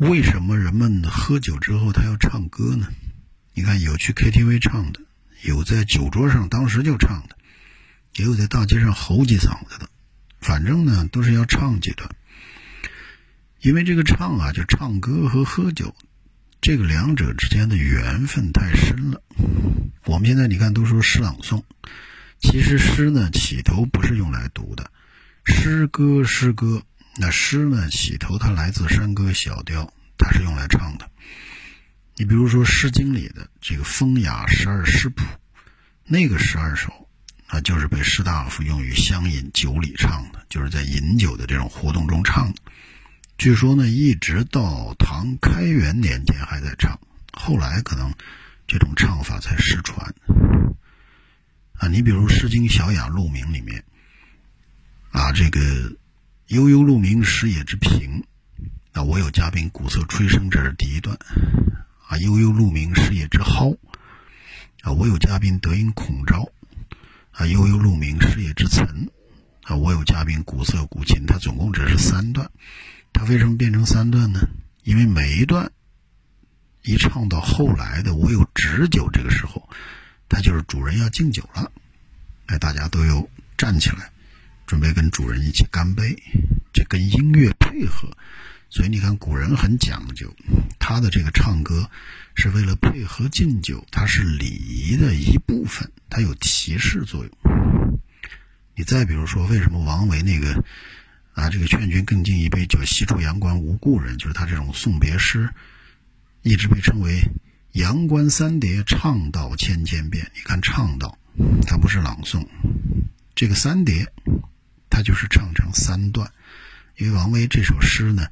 为什么人们喝酒之后他要唱歌呢？你看，有去 KTV 唱的，有在酒桌上当时就唱的，也有在大街上吼几嗓子的，反正呢都是要唱几段。因为这个唱啊，就唱歌和喝酒，这个两者之间的缘分太深了。我们现在你看都说诗朗诵，其实诗呢起头不是用来读的，诗歌诗歌，那诗呢起头它来自山歌小调，它是用来唱的。你比如说《诗经》里的这个《风雅十二诗谱》，那个十二首啊，就是被士大夫用于乡饮酒里唱的，就是在饮酒的这种活动中唱的。据说呢，一直到唐开元年间还在唱，后来可能这种唱法才失传。啊，你比如《诗经·小雅·鹿鸣》里面，啊，这个“悠悠鹿鸣，食野之苹”，啊，我有嘉宾鼓瑟吹笙，这是第一段。啊，悠悠鹿鸣，食野之蒿。啊，我有嘉宾德音孔昭。啊，悠悠鹿鸣，食野之岑。啊，我有嘉宾鼓瑟鼓琴。它总共只是三段。它为什么变成三段呢？因为每一段一唱到后来的“我有旨酒”这个时候，它就是主人要敬酒了。哎，大家都有站起来，准备跟主人一起干杯。这跟音乐配合。所以你看，古人很讲究，他的这个唱歌是为了配合敬酒，它是礼仪的一部分，它有提示作用。你再比如说，为什么王维那个啊，这个劝君更尽一杯酒，西出阳关无故人，就是他这种送别诗，一直被称为阳关三叠，唱道千千遍。你看唱道，它不是朗诵，这个三叠，它就是唱成三段。因为王维这首诗呢，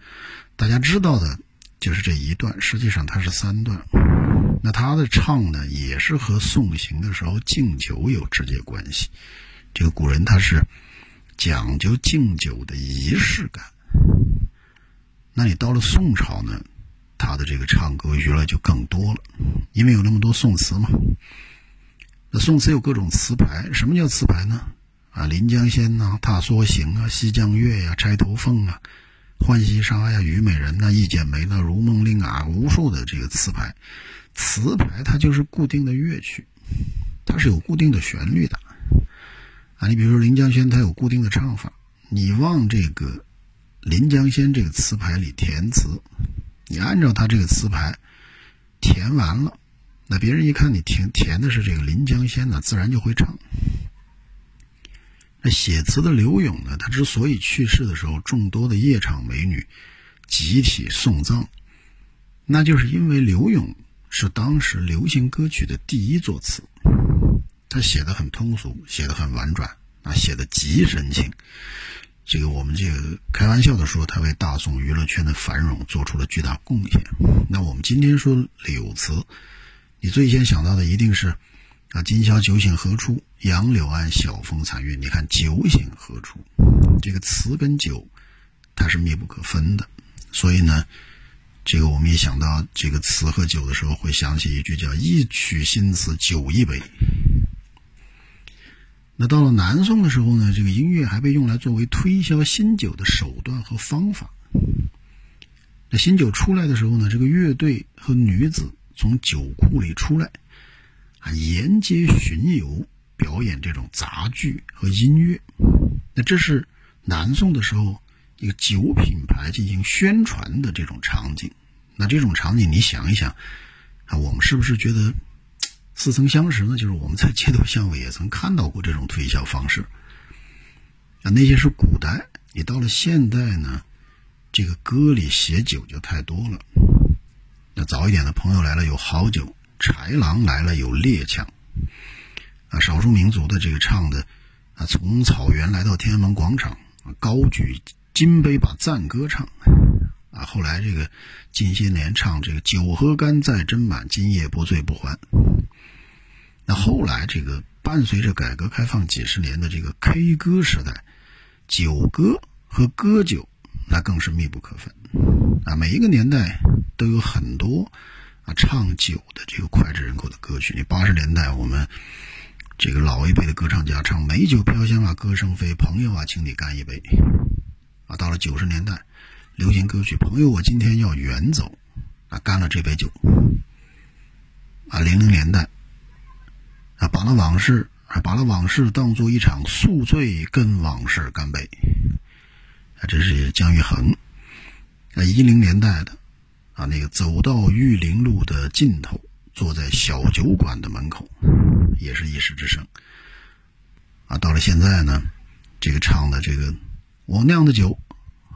大家知道的就是这一段，实际上它是三段。那他的唱呢，也是和送行的时候敬酒有直接关系。这个古人他是讲究敬酒的仪式感。那你到了宋朝呢，他的这个唱歌娱乐就更多了，因为有那么多宋词嘛。那宋词有各种词牌，什么叫词牌呢？啊，《临江仙》呐，《踏梭行》啊，《西江月》呀，《钗头凤》啊，《浣溪沙》呀，《虞美人》呐，《一剪梅》呐，《如梦令》啊，无数的这个词牌。词牌它就是固定的乐曲，它是有固定的旋律的。啊，你比如说《临江仙》，它有固定的唱法。你往这个《临江仙》这个词牌里填词，你按照它这个词牌填完了，那别人一看你填填的是这个《临江仙》呢，自然就会唱。写词的刘永呢？他之所以去世的时候，众多的夜场美女集体送葬，那就是因为刘永是当时流行歌曲的第一作词。他写的很通俗，写的很婉转，啊，写的极深情。这个我们这个开玩笑的说，他为大宋娱乐圈的繁荣做出了巨大贡献。那我们今天说柳词，你最先想到的一定是。啊，今宵酒醒何处？杨柳岸，晓风残月。你看“酒醒何处”这个词跟酒，它是密不可分的。所以呢，这个我们一想到这个词和酒的时候，会想起一句叫“一曲新词酒一杯”。那到了南宋的时候呢，这个音乐还被用来作为推销新酒的手段和方法。那新酒出来的时候呢，这个乐队和女子从酒库里出来。啊，沿街巡游，表演这种杂剧和音乐，那这是南宋的时候一个酒品牌进行宣传的这种场景。那这种场景，你想一想，啊，我们是不是觉得似曾相识呢？就是我们在街头巷尾也曾看到过这种推销方式。啊，那些是古代，你到了现代呢，这个歌里写酒就太多了。那早一点的朋友来了，有好酒。豺狼来了，有猎枪，啊，少数民族的这个唱的，啊，从草原来到天安门广场，高举金杯把赞歌唱，啊，后来这个近些年唱这个酒喝干再斟满，今夜不醉不还。那后来这个伴随着改革开放几十年的这个 K 歌时代，酒歌和歌酒那更是密不可分，啊，每一个年代都有很多。唱酒的这个脍炙人口的歌曲，你八十年代我们这个老一辈的歌唱家唱美酒飘香啊，歌声飞，朋友啊，请你干一杯啊。到了九十年代，流行歌曲。朋友，我今天要远走，啊，干了这杯酒，啊，零零年代，啊，把那往事，啊，把那往事当做一场宿醉，跟往事干杯，啊，这是姜育恒，啊，一零年代的，啊，那个走到玉林路的尽头，坐在小酒馆的门口，也是一时之盛，啊，到了现在呢，这个唱的这个，我酿的酒。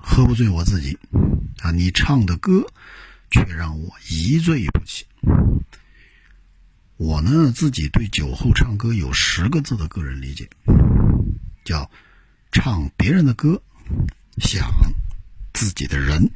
喝不醉我自己，啊！你唱的歌却让我一醉不起。我呢，自己对酒后唱歌有十个字的个人理解，叫唱别人的歌，想自己的人。